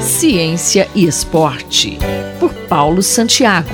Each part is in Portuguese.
Ciência e Esporte, por Paulo Santiago.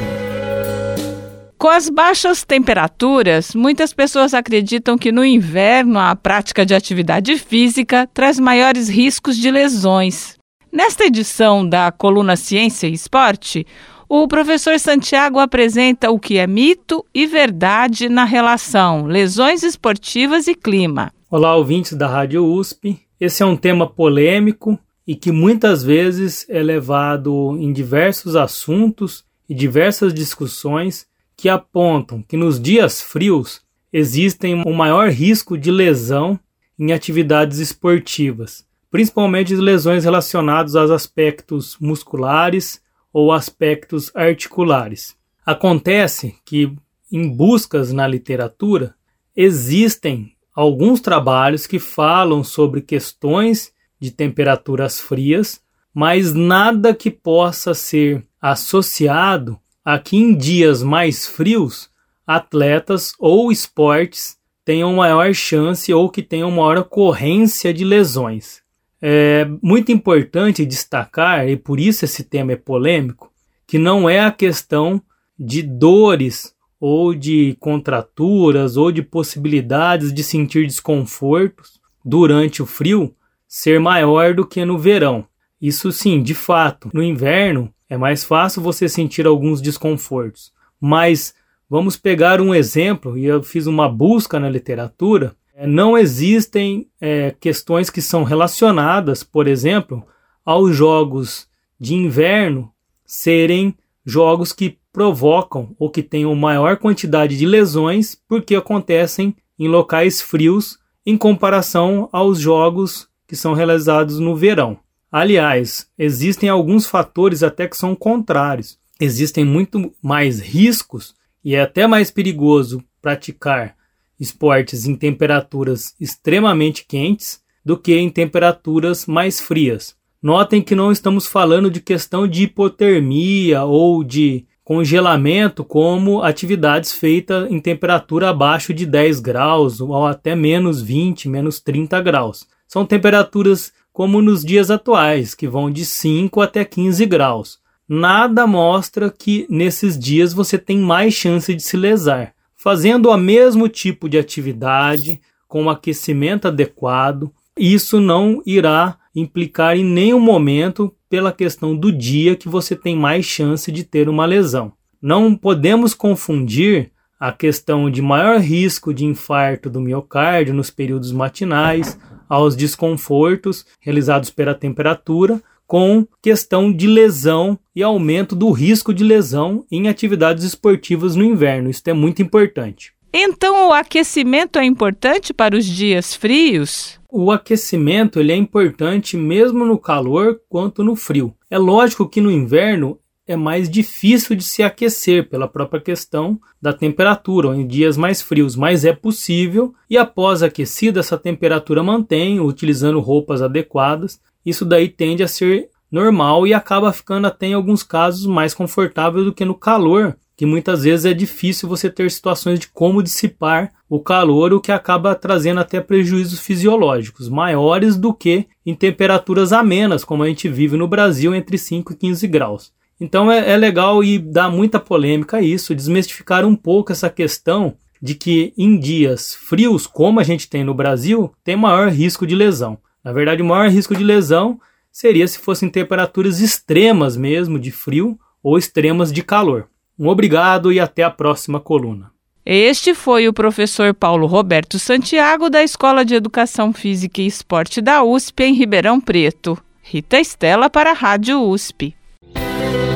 Com as baixas temperaturas, muitas pessoas acreditam que no inverno a prática de atividade física traz maiores riscos de lesões. Nesta edição da coluna Ciência e Esporte, o professor Santiago apresenta o que é mito e verdade na relação lesões esportivas e clima. Olá, ouvintes da Rádio USP. Esse é um tema polêmico e que muitas vezes é levado em diversos assuntos e diversas discussões que apontam que nos dias frios existem um maior risco de lesão em atividades esportivas, principalmente lesões relacionadas aos aspectos musculares ou aspectos articulares. Acontece que, em buscas na literatura, existem alguns trabalhos que falam sobre questões de temperaturas frias, mas nada que possa ser associado a que em dias mais frios atletas ou esportes tenham maior chance ou que tenham maior ocorrência de lesões. É muito importante destacar, e por isso esse tema é polêmico, que não é a questão de dores ou de contraturas ou de possibilidades de sentir desconfortos durante o frio ser maior do que no verão. Isso sim, de fato, no inverno é mais fácil você sentir alguns desconfortos. Mas vamos pegar um exemplo, e eu fiz uma busca na literatura é, não existem é, questões que são relacionadas, por exemplo, aos jogos de inverno serem jogos que provocam ou que tenham maior quantidade de lesões porque acontecem em locais frios em comparação aos jogos que são realizados no verão. Aliás, existem alguns fatores até que são contrários. Existem muito mais riscos e é até mais perigoso praticar esportes em temperaturas extremamente quentes do que em temperaturas mais frias. Notem que não estamos falando de questão de hipotermia ou de congelamento como atividades feitas em temperatura abaixo de 10 graus ou até menos 20, menos 30 graus. São temperaturas como nos dias atuais, que vão de 5 até 15 graus. Nada mostra que nesses dias você tem mais chance de se lesar fazendo o mesmo tipo de atividade com um aquecimento adequado, isso não irá implicar em nenhum momento pela questão do dia que você tem mais chance de ter uma lesão. Não podemos confundir a questão de maior risco de infarto do miocárdio nos períodos matinais, aos desconfortos realizados pela temperatura, com questão de lesão e aumento do risco de lesão em atividades esportivas no inverno. Isso é muito importante. Então, o aquecimento é importante para os dias frios? O aquecimento ele é importante mesmo no calor quanto no frio. É lógico que no inverno é mais difícil de se aquecer pela própria questão da temperatura, em dias mais frios, mas é possível e após aquecida essa temperatura mantém, utilizando roupas adequadas isso daí tende a ser normal e acaba ficando até em alguns casos mais confortável do que no calor, que muitas vezes é difícil você ter situações de como dissipar o calor, o que acaba trazendo até prejuízos fisiológicos maiores do que em temperaturas amenas, como a gente vive no Brasil entre 5 e 15 graus. Então é, é legal e dá muita polêmica isso, desmistificar um pouco essa questão de que em dias frios, como a gente tem no Brasil, tem maior risco de lesão. Na verdade, o maior risco de lesão seria se fossem temperaturas extremas mesmo, de frio, ou extremas de calor. Um obrigado e até a próxima coluna. Este foi o professor Paulo Roberto Santiago, da Escola de Educação Física e Esporte da USP, em Ribeirão Preto. Rita Estela para a Rádio USP.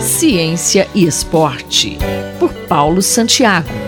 Ciência e Esporte, por Paulo Santiago.